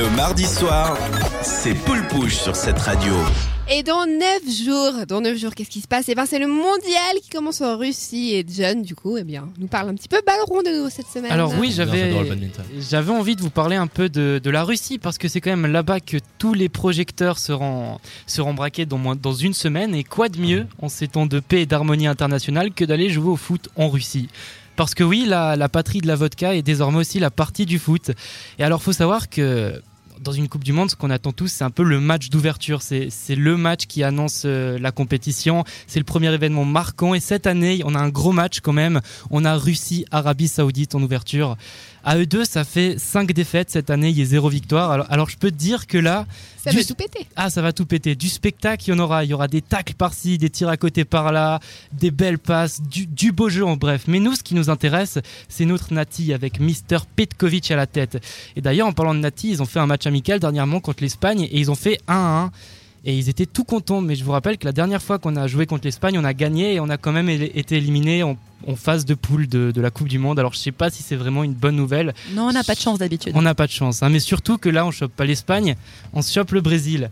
Le mardi soir, c'est Poule Pouche sur cette radio. Et dans 9 jours, dans 9 jours, qu'est-ce qui se passe? Eh ben, c'est le mondial qui commence en Russie et John, du coup, eh bien, nous parle un petit peu ballon de nouveau cette semaine. Alors oui, Bien, j'avais envie de vous parler un peu de, de la Russie parce que c'est quand même là-bas que tous les projecteurs seront, seront braqués dans, moins- dans une semaine. Et quoi de mieux en ces temps de paix et d'harmonie internationale que d'aller jouer au foot en Russie? Parce que oui, la, patrie de la vodka est désormais aussi la partie du foot. Et alors, faut savoir que dans une Coupe du Monde, ce qu'on attend tous, c'est un peu le match d'ouverture. C'est c'est le match qui annonce euh, la compétition. C'est le premier événement marquant. Et cette année, on a un gros match quand même. On a Russie-Arabie Saoudite en ouverture. À eux deux, ça fait 5 défaites cette année. Il y a zéro victoire. Alors, alors je peux te dire que là, ça du- va tout péter. ah, ça va tout péter. Du spectacle, il y en aura. Il y aura des tacles par-ci, des tirs à côté par-là, des belles passes, du, du beau jeu en bref. Mais nous, ce qui nous intéresse, c'est notre Nati avec Mister Petkovic à la tête. Et d'ailleurs, en parlant de Nati, ils ont fait un match amical dernièrement contre l'Espagne et ils ont fait 1-1. Et ils étaient tout contents. Mais je vous rappelle que la dernière fois qu'on a joué contre l'Espagne, on a gagné et on a quand même été éliminé en, en phase de poule de, de la Coupe du Monde. Alors je sais pas si c'est vraiment une bonne nouvelle. Non, on n'a pas de chance d'habitude. On n'a pas de chance. hein. Mais surtout que là, on chope pas l'Espagne, on chope le Brésil.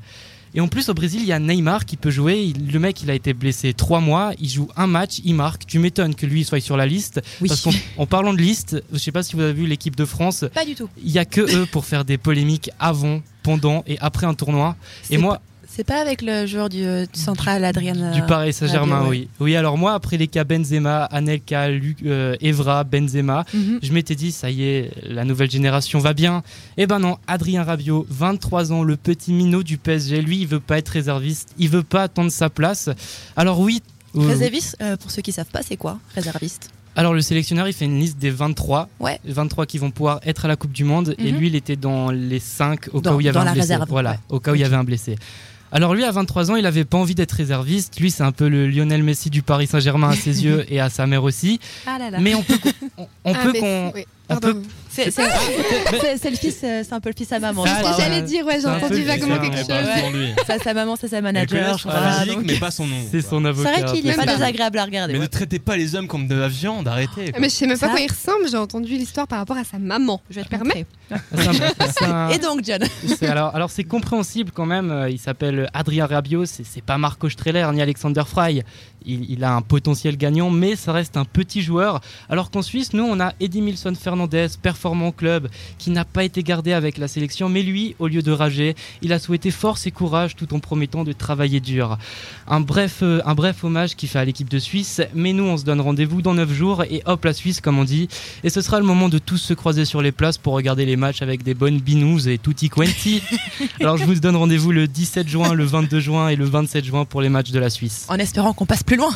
Et en plus, au Brésil, il y a Neymar qui peut jouer. Le mec, il a été blessé trois mois. Il joue un match, il marque. Tu m'étonnes que lui soit sur la liste. Oui. Parce qu'en en parlant de liste, je sais pas si vous avez vu l'équipe de France. Pas du tout. Il y a que eux pour faire des polémiques avant, pendant et après un tournoi. Et moi, C'est pas avec le joueur du, euh, du central, Adrien. du Paris Saint-Germain, Rabiot, oui. Oui, alors moi, après les cas Benzema, Anelka, Lu- euh, Evra, Benzema, Mhm. je m'étais dit, ça y est, la nouvelle génération va bien. Eh ben non, Adrien Rabiot, 23 ans, le petit minot du PSG, lui, il veut pas être réserviste, il veut pas attendre sa place. Alors oui. euh, Réserviste, euh, pour ceux qui savent pas, c'est quoi Réserviste? alors le sélectionneur, il fait une liste des 23. Ouais. 23 qui vont pouvoir être à la Coupe du Monde. Et Mhm. lui, il était dans les 5 au Dans- cas où il y avait un blessé. réserve, Voilà, ouais. au cas où il y avait un blessé. Alors lui, à 23 ans, il avait pas envie d'être réserviste. Lui, c'est un peu le Lionel Messi du Paris Saint-Germain à ses yeux et à sa mère aussi. Ah là là. Mais on peut, on, on Ah, peut mais- oui, pardon. c'est c'est- c'est- c'est le fils, euh, c'est un peu le fils à maman. Ah, je C'est ce crois, que ouais. j'allais dire, ouais, j'ai C'est entendu vaguement quelque chose. Ça, sa maman, c'est sa manager. mais pas son nom. C'est son C'est avocat. vrai qu'il est pas désagréable à regarder. Mais ne traitez pas les hommes comme de la viande, arrêtez. quoi. Mais je sais même pas quoi il ressemble, j'ai entendu l'histoire par rapport à sa maman. Je vais te permets. C'est c'est un- Et donc, John c'est- alors, alors c'est compréhensible quand même. euh, Il s'appelle Adrien Rabiot. C'est c'est pas Marco Streller ni Alexander Fry. Il, a un potentiel gagnant, mais ça reste un petit joueur. Alors qu'en Suisse, nous, on a Edimilson Fernandez, performant club, qui n'a pas été gardé avec la sélection. Mais lui, au lieu de rager, il a souhaité force et courage tout en promettant de travailler dur. Un bref, euh, un bref hommage qui fait à l'équipe de Suisse. Mais nous, on se donne rendez-vous dans 9 jours et hop la Suisse, comme on dit. Et ce sera le moment de tous se croiser sur les places pour regarder les matchs avec des bonnes binous et tutti quanti. Alors je vous donne rendez-vous le 17 juin, le 22 juin et le 27 juin pour les matchs de la Suisse. En espérant qu'on passe plus loin.